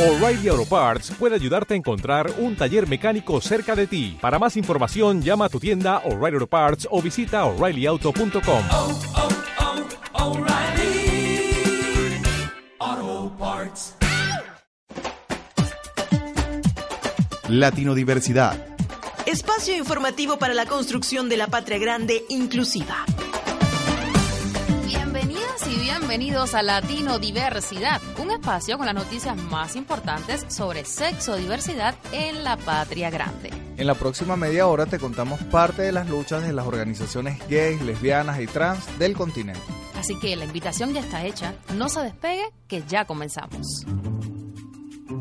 O'Reilly Auto Parts puede ayudarte a encontrar un taller mecánico cerca de ti. Para más información, llama a tu tienda O'Reilly Auto Parts o visita oreillyauto.com. oh, oh, Parts. Latinodiversidad. Espacio informativo para la construcción de la patria grande inclusiva. Bienvenidos a Latino Diversidad, un espacio con las noticias más importantes sobre sexo diversidad en la patria grande. En la próxima media hora te contamos parte de las luchas de las organizaciones gays, lesbianas y trans del continente. Así que la invitación ya está hecha, no se despegue, que ya comenzamos.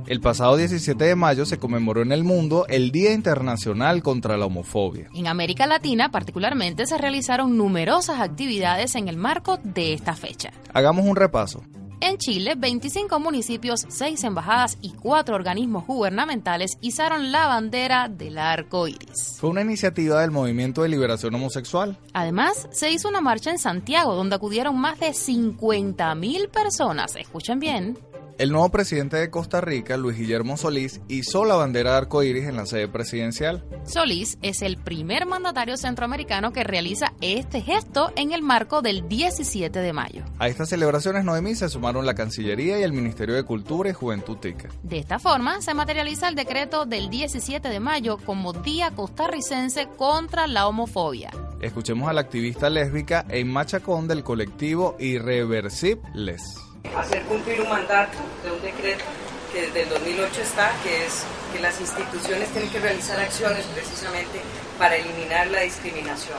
El pasado 17 de mayo se conmemoró en el mundo el Día Internacional contra la Homofobia. En América Latina, particularmente, se realizaron numerosas actividades en el marco de esta fecha. Hagamos un repaso. En Chile, 25 municipios, 6 embajadas y 4 organismos gubernamentales izaron la bandera del arco iris. Fue una iniciativa del Movimiento de Liberación Homosexual. Además, se hizo una marcha en Santiago donde acudieron más de 50.000 personas. Escuchen bien. El nuevo presidente de Costa Rica, Luis Guillermo Solís, izó la bandera de arco iris en la sede presidencial. Solís es el primer mandatario centroamericano que realiza este gesto en el marco del 17 de mayo. A estas celebraciones Noemí se sumaron la Cancillería y el Ministerio de Cultura y Juventud Tica. De esta forma, se materializa el decreto del 17 de mayo como Día Costarricense contra la Homofobia. Escuchemos a la activista lésbica Emma Chacón del colectivo Irreversibles. Hacer cumplir un mandato de un decreto que desde el 2008 está, que es que las instituciones tienen que realizar acciones precisamente para eliminar la discriminación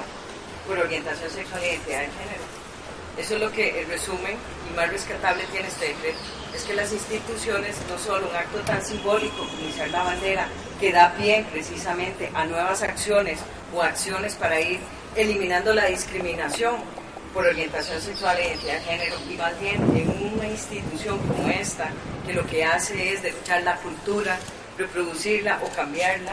por orientación sexual e identidad de género. Eso es lo que el resumen y más rescatable tiene este decreto. Es que las instituciones, no solo un acto tan simbólico como iniciar la bandera, que da pie precisamente a nuevas acciones o acciones para ir eliminando la discriminación, por orientación sexual e identidad de género y más bien en una institución como esta que lo que hace es derrochar la cultura, reproducirla o cambiarla,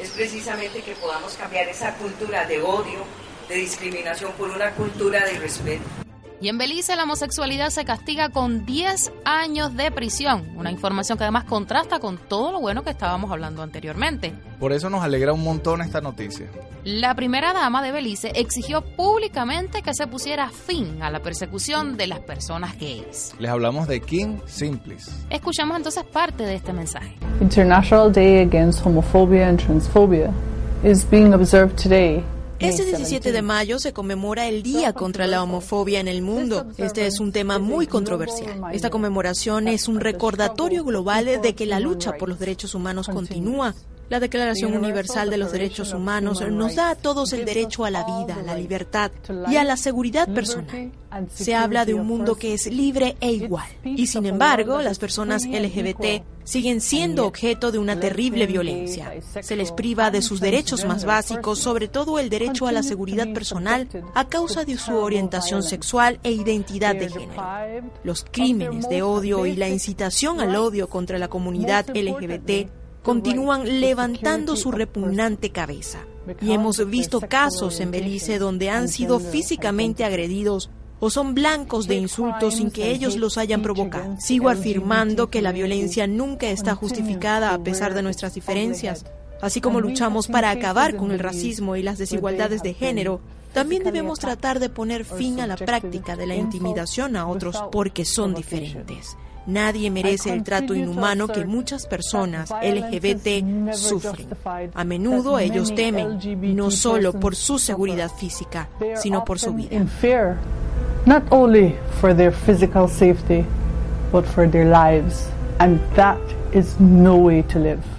es precisamente que podamos cambiar esa cultura de odio, de discriminación por una cultura de respeto. Y en Belice la homosexualidad se castiga con 10 años de prisión, una información que además contrasta con todo lo bueno que estábamos hablando anteriormente. Por eso nos alegra un montón esta noticia. La primera dama de Belice exigió públicamente que se pusiera fin a la persecución de las personas gays. Les hablamos de King Simplis. Escuchamos entonces parte de este mensaje. International Day Against Homophobia and Transphobia is being observed today Este 17 de mayo se conmemora el Día contra la Homofobia en el mundo. Este es un tema muy controversial. Esta conmemoración es un recordatorio global de que la lucha por los derechos humanos continúa. La Declaración Universal de los Derechos Humanos nos da a todos el derecho a la vida, a la libertad y a la seguridad personal. Se habla de un mundo que es libre e igual. Y sin embargo, las personas LGBT siguen siendo objeto de una terrible violencia. Se les priva de sus derechos más básicos, sobre todo el derecho a la seguridad personal, a causa de su orientación sexual e identidad de género. Los crímenes de odio y la incitación al odio contra la comunidad LGBT continúan levantando su repugnante cabeza. Y hemos visto casos en Belice donde han sido físicamente agredidos o son blancos de insultos sin que ellos los hayan provocado. Sigo afirmando que la violencia nunca está justificada a pesar de nuestras diferencias. Así como luchamos para acabar con el racismo y las desigualdades de género, también debemos tratar de poner fin a la práctica de la intimidación a otros porque son diferentes. Nadie merece el trato inhumano que muchas personas LGBT sufren. A menudo ellos temen, no solo por su seguridad física, sino por su vida. Not only for their physical safety, but for their lives. And that is no way to live.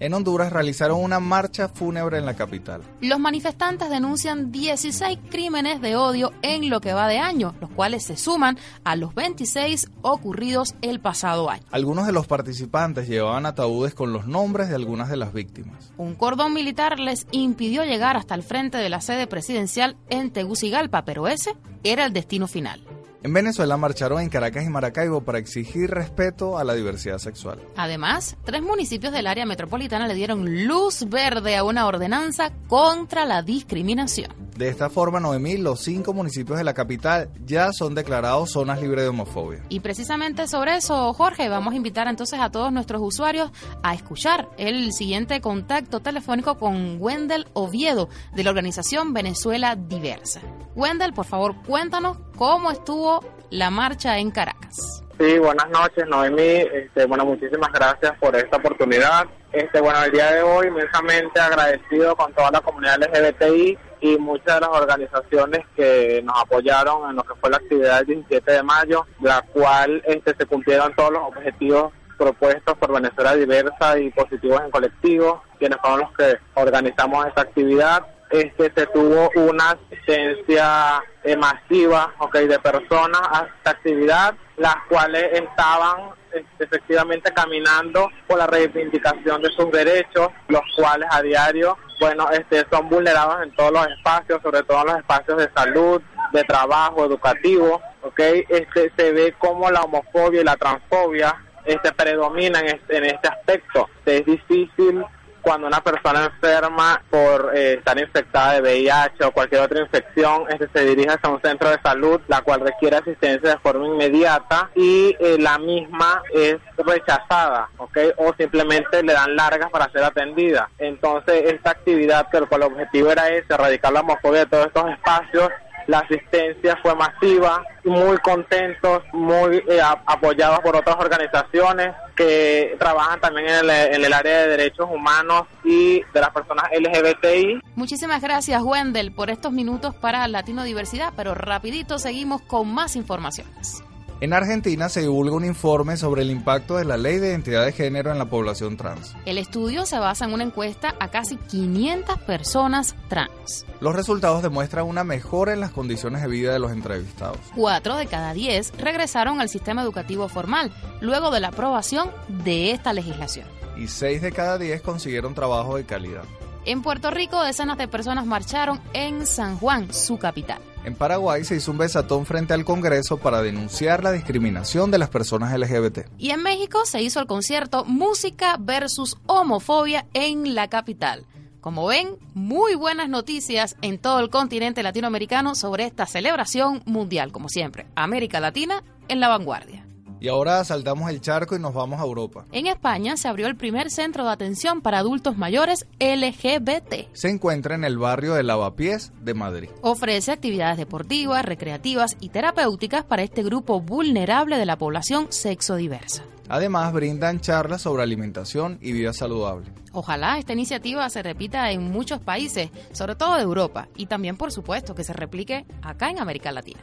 En Honduras realizaron una marcha fúnebre en la capital. Los manifestantes denuncian 16 crímenes de odio en lo que va de año, los cuales se suman a los 26 ocurridos el pasado año. Algunos de los participantes llevaban ataúdes con los nombres de algunas de las víctimas. Un cordón militar les impidió llegar hasta el frente de la sede presidencial en Tegucigalpa, pero ese era el destino final. En Venezuela marcharon en Caracas y Maracaibo para exigir respeto a la diversidad sexual. Además, tres municipios del área metropolitana le dieron luz verde a una ordenanza contra la discriminación. De esta forma, Noemí, los cinco municipios de la capital ya son declarados zonas libres de homofobia. Y precisamente sobre eso, Jorge, vamos a invitar entonces a todos nuestros usuarios a escuchar el siguiente contacto telefónico con Wendell Oviedo de la organización Venezuela Diversa. Wendell, por favor, cuéntanos cómo estuvo la marcha en Caracas. Sí, buenas noches, Noemí. Este, bueno, muchísimas gracias por esta oportunidad. Este, bueno, el día de hoy inmensamente agradecido con toda la comunidad LGBTI y muchas de las organizaciones que nos apoyaron en lo que fue la actividad del 17 de mayo, la cual este, se cumplieron todos los objetivos propuestos por Venezuela Diversa y Positivos en Colectivo, quienes fueron los que organizamos esta actividad. Este, se tuvo una asistencia eh, masiva okay, de personas a esta actividad, las cuales estaban este, efectivamente caminando por la reivindicación de sus derechos, los cuales a diario, bueno, este, son vulnerados en todos los espacios, sobre todo en los espacios de salud, de trabajo, educativo, ¿ok? Este, se ve como la homofobia y la transfobia este, predominan en este, en este aspecto. Es difícil cuando una persona enferma por eh, estar infectada de VIH o cualquier otra infección, este, se dirige hacia un centro de salud, la cual requiere asistencia de forma inmediata y eh, la misma es rechazada, ¿ok? O simplemente le dan largas para ser atendida. Entonces, esta actividad, que el objetivo era ese, erradicar la homofobia de todos estos espacios, la asistencia fue masiva, muy contentos, muy eh, apoyados por otras organizaciones que trabajan también en el, en el área de derechos humanos y de las personas LGBTI. Muchísimas gracias, Wendell, por estos minutos para Latino Diversidad, pero rapidito seguimos con más informaciones. En Argentina se divulga un informe sobre el impacto de la ley de identidad de género en la población trans. El estudio se basa en una encuesta a casi 500 personas trans. Los resultados demuestran una mejora en las condiciones de vida de los entrevistados. Cuatro de cada diez regresaron al sistema educativo formal luego de la aprobación de esta legislación. Y 6 de cada 10 consiguieron trabajo de calidad. En Puerto Rico, decenas de personas marcharon en San Juan, su capital. En Paraguay se hizo un besatón frente al Congreso para denunciar la discriminación de las personas LGBT. Y en México se hizo el concierto Música versus Homofobia en la capital. Como ven, muy buenas noticias en todo el continente latinoamericano sobre esta celebración mundial, como siempre. América Latina en la vanguardia. Y ahora saltamos el charco y nos vamos a Europa. En España se abrió el primer centro de atención para adultos mayores LGBT. Se encuentra en el barrio de Lavapiés de Madrid. Ofrece actividades deportivas, recreativas y terapéuticas para este grupo vulnerable de la población sexodiversa. Además, brindan charlas sobre alimentación y vida saludable. Ojalá esta iniciativa se repita en muchos países, sobre todo de Europa, y también, por supuesto, que se replique acá en América Latina.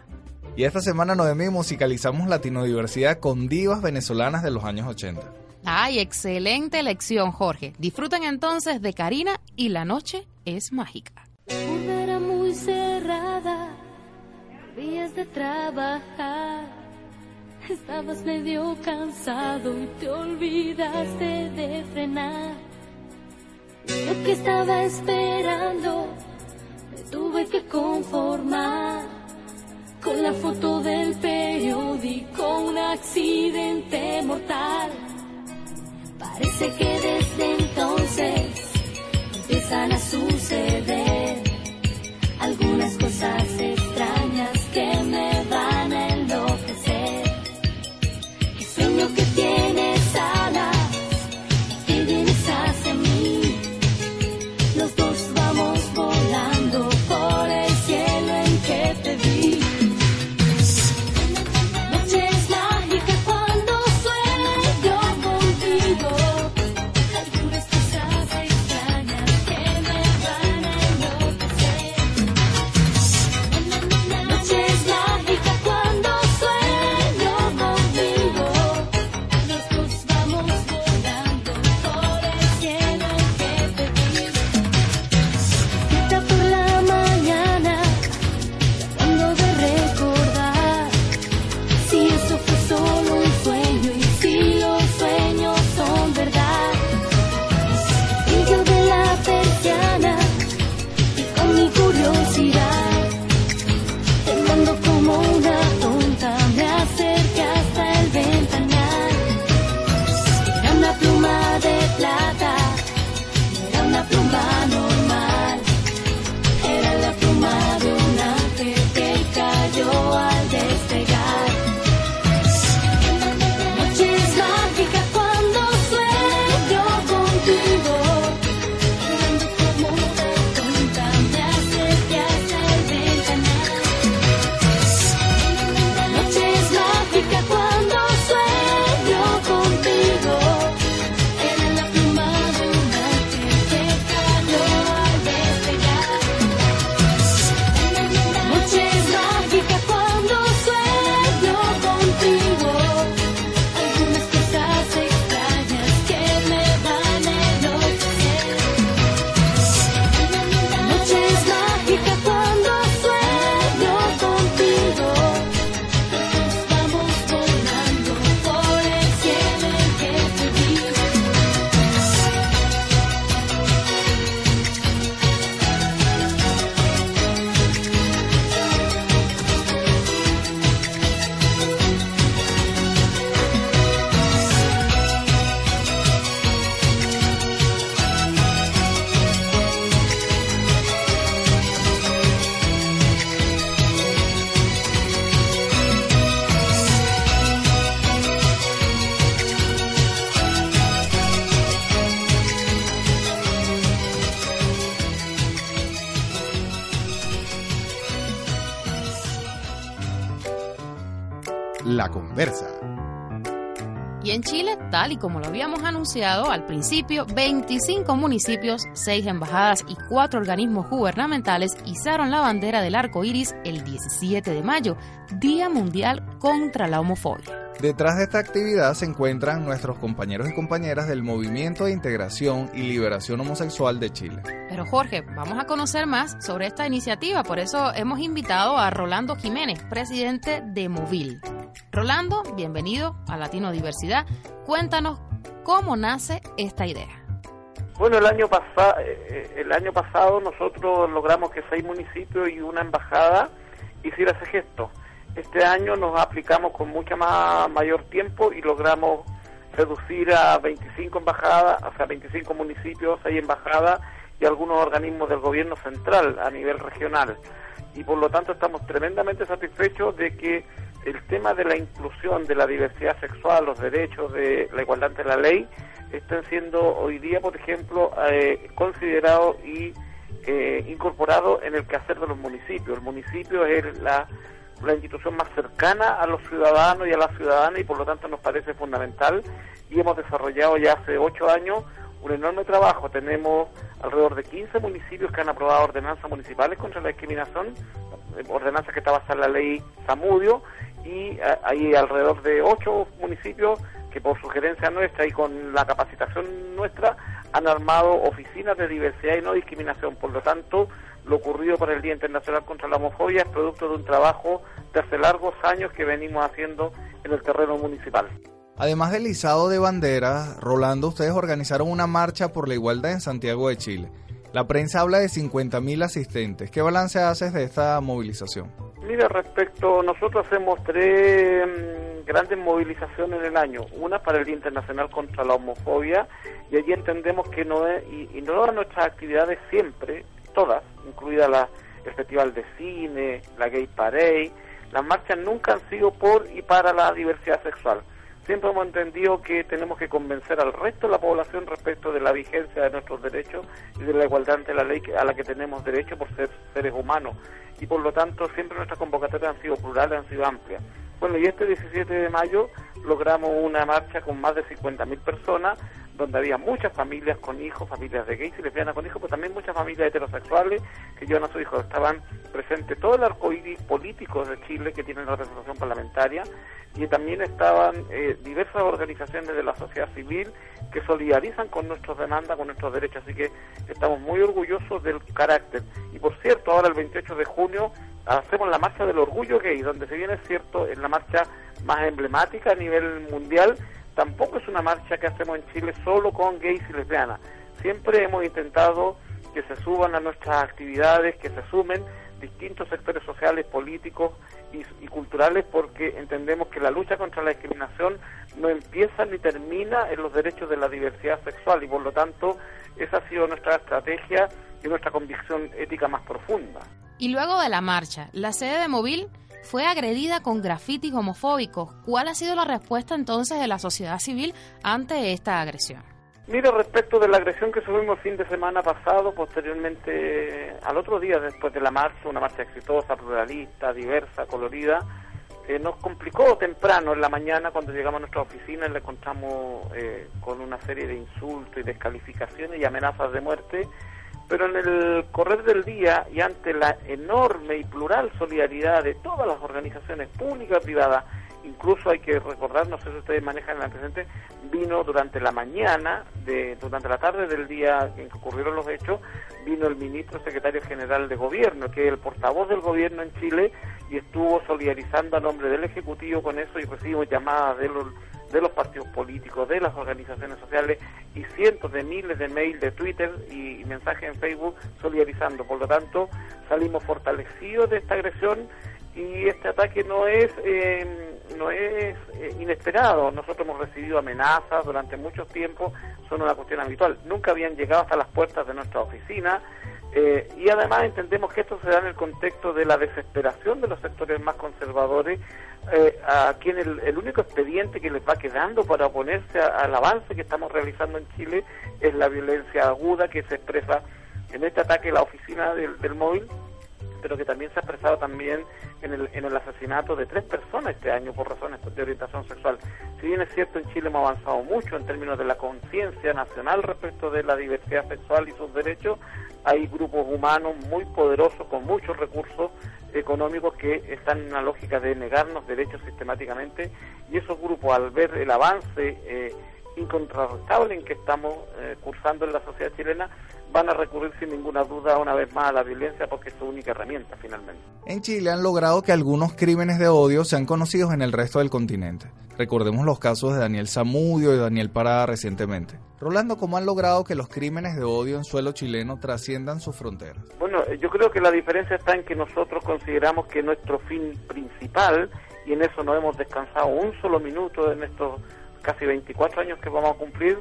Y esta semana, Noemí, musicalizamos Latino-Diversidad con divas venezolanas de los años 80. ¡Ay, excelente elección, Jorge! Disfruten entonces de Karina y La Noche es Mágica. Una era muy cerrada, días de trabajar. Estabas medio cansado y te olvidaste de frenar. Lo que estaba esperando, me tuve que conformar. Con la foto del periódico, un accidente mortal. Parece que desde entonces empiezan a suceder algunas cosas La Conversa. Y en Chile, tal y como lo habíamos anunciado al principio, 25 municipios, 6 embajadas y 4 organismos gubernamentales izaron la bandera del arco iris el 17 de mayo, Día Mundial contra la Homofobia. Detrás de esta actividad se encuentran nuestros compañeros y compañeras del Movimiento de Integración y Liberación Homosexual de Chile. Pero Jorge, vamos a conocer más sobre esta iniciativa, por eso hemos invitado a Rolando Jiménez, presidente de Movil. Rolando, bienvenido a Latino Diversidad. Cuéntanos cómo nace esta idea. Bueno, el año, pasado, el año pasado nosotros logramos que seis municipios y una embajada hiciera ese gesto. Este año nos aplicamos con mucha más mayor tiempo y logramos reducir a 25 embajadas, o sea, 25 municipios, 6 embajadas y algunos organismos del gobierno central a nivel regional. Y por lo tanto estamos tremendamente satisfechos de que el tema de la inclusión de la diversidad sexual, los derechos de la igualdad ante la ley, estén siendo hoy día, por ejemplo, eh, considerados y eh, incorporados en el quehacer de los municipios. El municipio es la la institución más cercana a los ciudadanos y a las ciudadanas y por lo tanto nos parece fundamental y hemos desarrollado ya hace ocho años un enorme trabajo. Tenemos alrededor de 15 municipios que han aprobado ordenanzas municipales contra la discriminación, ordenanzas que está basada en la ley Zamudio y eh, hay alrededor de ocho municipios que por sugerencia nuestra y con la capacitación nuestra han armado oficinas de diversidad y no discriminación. Por lo tanto, lo ocurrido para el Día Internacional contra la Homofobia es producto de un trabajo de hace largos años que venimos haciendo en el terreno municipal. Además del izado de banderas, Rolando, ustedes organizaron una marcha por la igualdad en Santiago de Chile. La prensa habla de 50.000 asistentes. ¿Qué balance haces de esta movilización? Mira, respecto, nosotros hacemos tres mm, grandes movilizaciones en el año. Una para el Día Internacional contra la Homofobia y allí entendemos que no es, y, y no nuestras actividades siempre, todas, incluida la, el Festival de Cine, la Gay Parade, las marchas nunca han sido por y para la diversidad sexual. Siempre hemos entendido que tenemos que convencer al resto de la población respecto de la vigencia de nuestros derechos y de la igualdad ante la ley a la que tenemos derecho por ser seres humanos. Y por lo tanto, siempre nuestras convocatorias han sido plurales, han sido amplias. Bueno, y este 17 de mayo logramos una marcha con más de 50.000 personas donde había muchas familias con hijos, familias de gays y lesbianas con hijos, pero también muchas familias heterosexuales que llevan a sus hijos. Estaban presentes todo el arco iris político de Chile que tienen representación parlamentaria y también estaban eh, diversas organizaciones de la sociedad civil que solidarizan con nuestras demandas, con nuestros derechos. Así que estamos muy orgullosos del carácter. Y por cierto, ahora el 28 de junio hacemos la marcha del orgullo gay, donde se viene, cierto, en la marcha más emblemática a nivel mundial tampoco es una marcha que hacemos en Chile solo con gays y lesbianas. Siempre hemos intentado que se suban a nuestras actividades, que se sumen distintos sectores sociales, políticos y, culturales, porque entendemos que la lucha contra la discriminación no empieza ni termina en los derechos de la diversidad sexual y por lo tanto esa ha sido nuestra estrategia y nuestra convicción ética más profunda. Y luego de la marcha, la sede de Móvil fue agredida con grafitis homofóbicos. ¿Cuál ha sido la respuesta entonces de la sociedad civil ante esta agresión? Mira, respecto de la agresión que subimos fin de semana pasado, posteriormente, al otro día después de la marcha, una marcha exitosa, pluralista, diversa, colorida, eh, nos complicó temprano en la mañana cuando llegamos a nuestra oficina y le encontramos eh, con una serie de insultos y descalificaciones y amenazas de muerte pero en el correr del día y ante la enorme y plural solidaridad de todas las organizaciones públicas y privadas, incluso hay que recordar, no sé si ustedes manejan el antecedente, vino durante la mañana, de, durante la tarde del día en que ocurrieron los hechos, vino el ministro secretario general de gobierno, que es el portavoz del gobierno en Chile, y estuvo solidarizando a nombre del Ejecutivo con eso y recibimos llamadas de los de los partidos políticos, de las organizaciones sociales y cientos de miles de mails de Twitter y, mensajes en Facebook solidarizando. Por lo tanto, salimos fortalecidos de esta agresión y este ataque no es eh, no es eh, inesperado. Nosotros hemos recibido amenazas durante mucho tiempo, son una cuestión habitual. Nunca habían llegado hasta las puertas de nuestra oficina. Eh, y además entendemos que esto se da en el contexto de la desesperación de los sectores más conservadores, eh, a quien el, único expediente que les va quedando para oponerse al avance que estamos realizando en Chile es la violencia aguda que se expresa en este ataque a la oficina del, móvil, pero que también se ha expresado también en el, en el asesinato de tres personas este año por razones de orientación sexual. Si bien es cierto, en Chile hemos avanzado mucho en términos de la conciencia nacional respecto de la diversidad sexual y sus derechos, hay grupos humanos muy poderosos con muchos recursos económicos que están en una lógica de negarnos derechos sistemáticamente y esos grupos al ver el avance eh, incontrastable en que estamos eh, cursando en la sociedad chilena van a recurrir sin ninguna duda una vez más a la violencia porque es su única herramienta finalmente. En Chile han logrado que algunos crímenes de odio sean conocidos en el resto del continente. Recordemos los casos de Daniel Zamudio y Daniel Parada recientemente. Rolando, ¿cómo han logrado que los crímenes de odio en suelo chileno trasciendan sus fronteras? Bueno, eh, yo creo que la diferencia está en que nosotros consideramos que nuestro fin principal, y en eso no hemos descansado un solo minuto en estos casi 24 años que vamos a cumplir,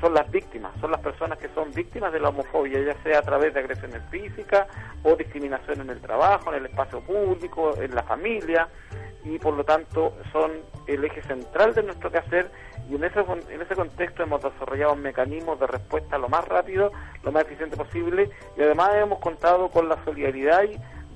son las víctimas, son las personas que son víctimas de la homofobia, ya sea a través de agresiones físicas o discriminación en el trabajo, en el espacio público, en la familia, y por lo tanto son el eje central de nuestro quehacer y en ese, en ese contexto hemos desarrollado mecanismos de respuesta lo más rápido, lo más eficiente posible y además hemos contado con la solidaridad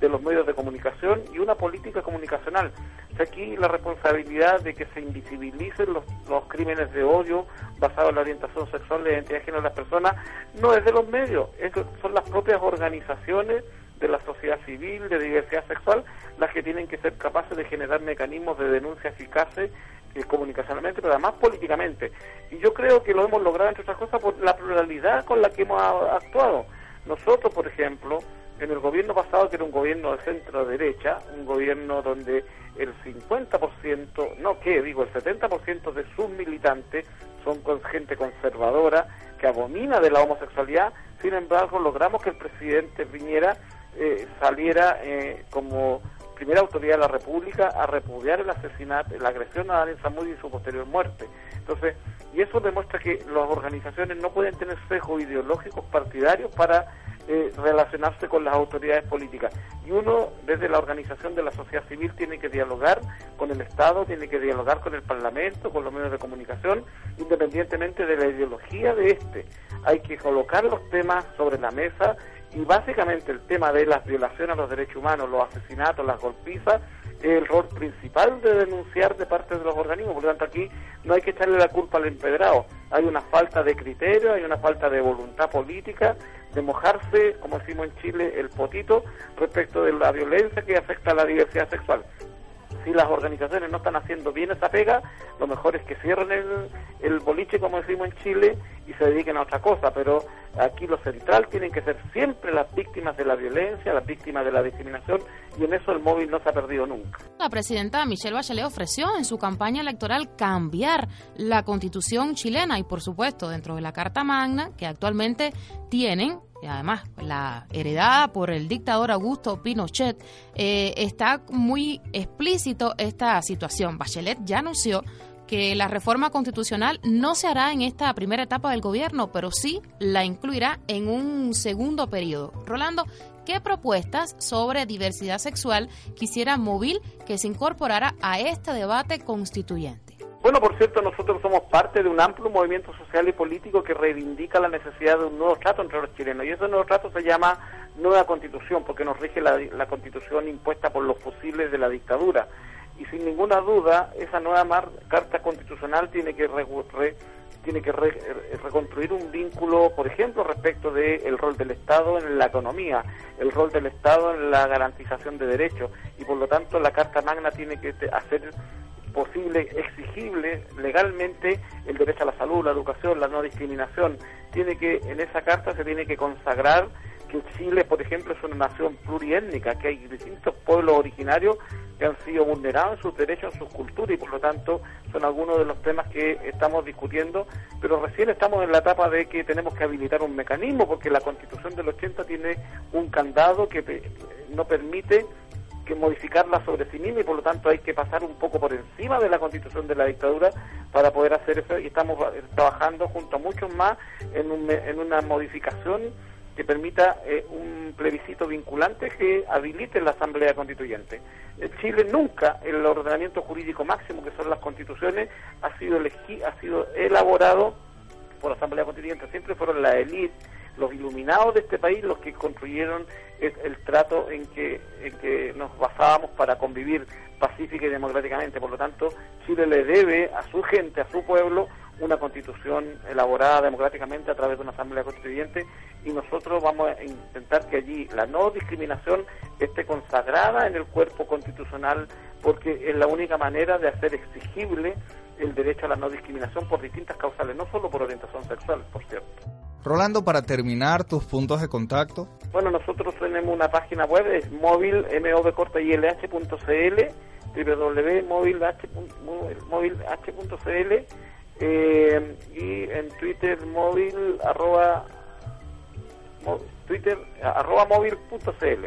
de los medios de comunicación y una política comunicacional. aquí la responsabilidad de que se invisibilicen los, los crímenes de odio basados en la orientación sexual la identidad de género de las personas no es de los medios, es, son las propias organizaciones de la sociedad civil, de diversidad sexual, las que tienen que ser capaces de generar mecanismos de denuncia eficaces eh, comunicacionalmente, pero además políticamente. Y yo creo que lo hemos logrado, entre otras cosas, por la pluralidad con la que hemos actuado. Nosotros, por ejemplo, en el gobierno pasado, que era un gobierno de centro-derecha, un gobierno donde el 50%, no que digo, el 70% de sus militantes son con gente conservadora que abomina de la homosexualidad, sin embargo logramos que el presidente Piñera eh, saliera eh, como primera autoridad de la República a repudiar el asesinato, la agresión a Daniel Zamudio y su posterior muerte. Entonces, y eso demuestra que las organizaciones no pueden tener sesgos ideológicos partidarios para eh, relacionarse con las autoridades políticas. Y uno, desde la organización de la sociedad civil, tiene que dialogar con el Estado, tiene que dialogar con el Parlamento, con los medios de comunicación, independientemente de la ideología de este. Hay que colocar los temas sobre la mesa y básicamente el tema de las violaciones a los derechos humanos, los asesinatos, las golpizas, es el rol principal de denunciar de parte de los organismos. Por lo tanto, aquí no hay que echarle la culpa al empedrado. Hay una falta de criterio, hay una falta de voluntad política de mojarse, como decimos en Chile, el potito respecto de la violencia que afecta a la diversidad sexual si las organizaciones no están haciendo bien esa pega, lo mejor es que cierren el, el boliche, como decimos en Chile, y se dediquen a otra cosa. Pero aquí lo central tienen que ser siempre las víctimas de la violencia, las víctimas de la discriminación, y en eso el móvil no se ha perdido nunca. La presidenta Michelle Bachelet ofreció en su campaña electoral cambiar la constitución chilena y, por supuesto, dentro de la Carta Magna, que actualmente tienen y además la heredada por el dictador Augusto Pinochet, eh, está muy explícito esta situación. Bachelet ya anunció que la reforma constitucional no se hará en esta primera etapa del gobierno, pero sí la incluirá en un segundo periodo. Rolando, ¿qué propuestas sobre diversidad sexual quisiera Móvil que se incorporara a este debate constituyente? Bueno, por cierto, nosotros somos parte de un amplio movimiento social y político que reivindica la necesidad de un nuevo trato entre los chilenos. Y ese nuevo trato se llama nueva constitución, porque nos rige la, constitución impuesta por los fusiles de la dictadura. Y sin ninguna duda, esa nueva carta constitucional tiene que, tiene que reconstruir un vínculo, por ejemplo, respecto del rol del Estado en la economía, el rol del Estado en la garantización de derechos. Y por lo tanto, la Carta Magna tiene que hacer posible, exigible legalmente el derecho a la salud, la educación, la no discriminación. Tiene que, en esa carta se tiene que consagrar que Chile, por ejemplo, es una nación pluriétnica, que hay distintos pueblos originarios que han sido vulnerados en sus derechos, en sus culturas, y por lo tanto son algunos de los temas que estamos discutiendo, pero recién estamos en la etapa de que tenemos que habilitar un mecanismo, porque la constitución del 80 tiene un candado que no permite que modificarla sobre sí misma y por lo tanto hay que pasar un poco por encima de la constitución de la dictadura para poder hacer eso y estamos trabajando junto a muchos más en, en una modificación que permita eh, un plebiscito vinculante que habilite la Asamblea Constituyente. En Chile nunca el ordenamiento jurídico máximo, que son las constituciones, ha sido, ha sido elaborado por la Asamblea Constituyente, siempre fueron la élite los iluminados de este país los que construyeron el, el trato en que, en que nos basábamos para convivir pacífica y democráticamente. Por lo tanto, Chile le debe a su gente, a su pueblo, una constitución elaborada democráticamente a través de una asamblea constituyente y nosotros vamos a intentar que allí la no discriminación esté consagrada en el cuerpo constitucional porque es la única manera de hacer exigible el derecho a la no discriminación por distintas causales, no solo por orientación sexual, por cierto. Rolando, para terminar, tus puntos de contacto. Bueno, nosotros tenemos una página web, es móvil, www.movilh.cl eh, y en Twitter móvil arroba Twitter arroba móvil.cl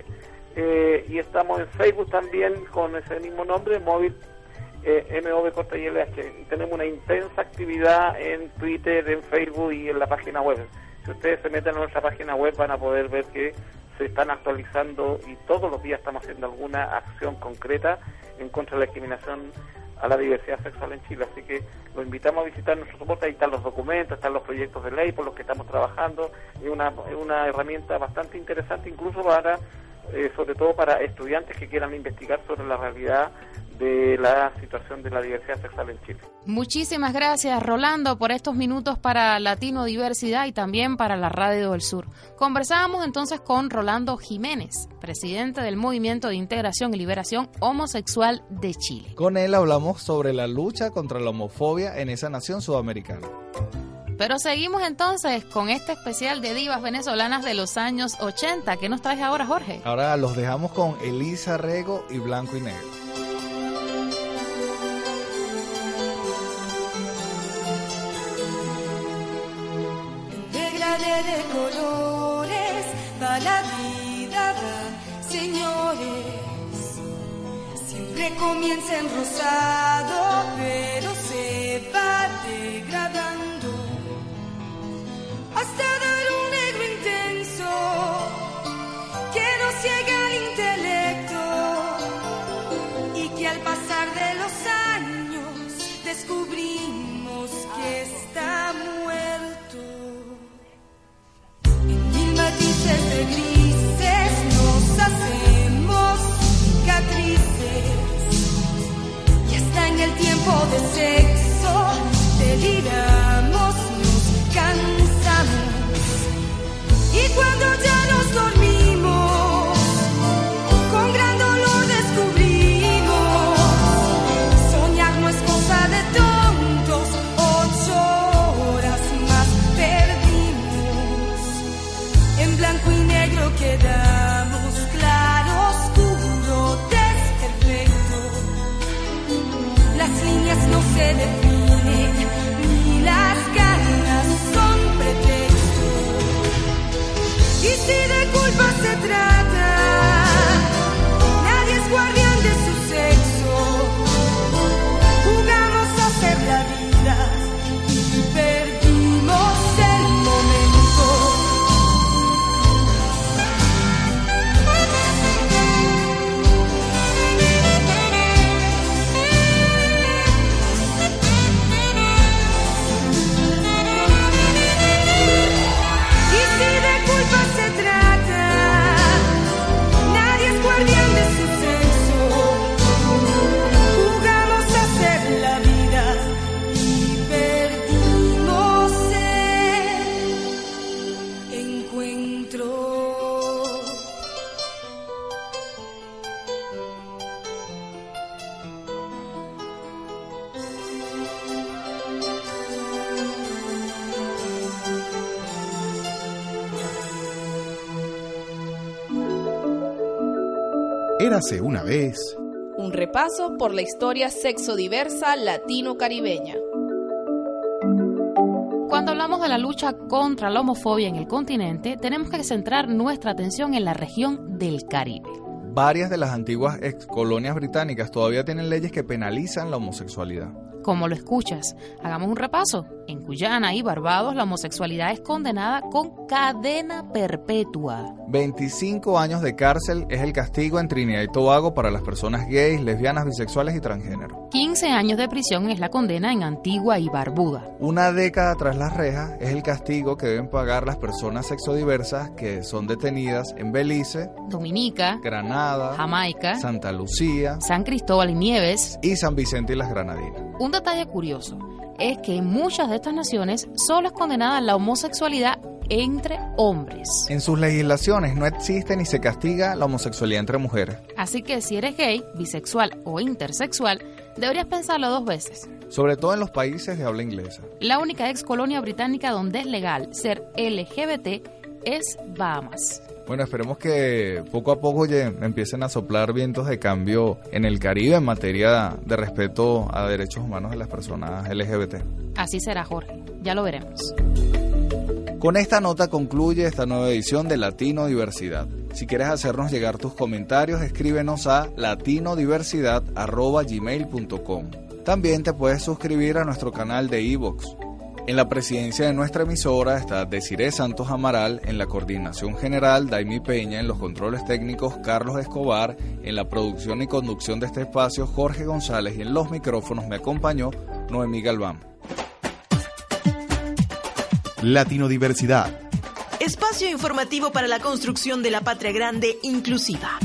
eh, y estamos en Facebook también con ese mismo nombre móvil eh, corta y LH tenemos una intensa actividad en Twitter, en Facebook y en la página web. Si ustedes se meten en nuestra página web van a poder ver que se están actualizando y todos los días estamos haciendo alguna acción concreta en contra de la discriminación a la diversidad sexual en Chile. Así que lo invitamos a visitar nuestro soporte. Ahí están los documentos, están los proyectos de ley por los que estamos trabajando. Es una, una herramienta bastante interesante, incluso para, eh, sobre todo para estudiantes que quieran investigar sobre la realidad de la situación de la diversidad sexual en Chile. Muchísimas gracias, Rolando, por estos minutos para Latino Diversidad y también para la Radio del Sur. Conversábamos entonces con Rolando Jiménez, presidente del Movimiento de Integración y Liberación Homosexual de Chile. Con él hablamos sobre la lucha contra la homofobia en esa nación sudamericana. Pero seguimos entonces con este especial de divas venezolanas de los años 80. ¿Qué nos traes ahora, Jorge? Ahora los dejamos con Elisa Rego y Blanco y Negro. De colores va la vida, va, señores. Siempre comienza en rosado, tiempo de sexo Érase una vez. Un repaso por la historia sexodiversa latino-caribeña. Cuando hablamos de la lucha contra la homofobia en el continente, tenemos que centrar nuestra atención en la región del Caribe. Varias de las antiguas ex colonias británicas todavía tienen leyes que penalizan la homosexualidad. como lo escuchas. Hagamos un repaso. En Guyana y Barbados la homosexualidad es condenada con cadena perpetua. 25 años de cárcel es el castigo en Trinidad y Tobago para las personas gays, lesbianas, bisexuales y transgénero. 15 años de prisión es la condena en Antigua y Barbuda. Una década tras las rejas es el castigo que deben pagar las personas sexodiversas que son detenidas en Belice, Dominica, Granada, Jamaica, Santa Lucía, San Cristóbal y Nieves. y San Vicente y las Granadinas. Un detalle curioso es que en muchas de estas naciones solo es condenada la homosexualidad entre hombres. En sus legislaciones no existe ni se castiga la homosexualidad entre mujeres. Así que si eres gay, bisexual o intersexual, deberías pensarlo dos veces. sobre todo en los países de habla inglesa. La única ex colonia británica donde es legal ser LGBT es Bahamas. Bueno, esperemos que poco a poco ya empiecen a soplar vientos de cambio en el Caribe en materia de respeto a derechos humanos de las personas LGBT. Así será, Jorge. Ya lo veremos. Con esta nota concluye esta nueva edición de Latino Diversidad. Si quieres hacernos llegar tus comentarios, escríbenos a latinodiversidad.gmail.com. También te puedes suscribir a nuestro canal de iVoox. En la presidencia de nuestra emisora está Desiree Santos Amaral, en la coordinación general Daimi Peña, en los controles técnicos Carlos Escobar, en la producción y conducción de este espacio Jorge González y en los micrófonos me acompañó Noemí Galván. Latino Diversidad. Espacio informativo para la construcción de la patria grande inclusiva.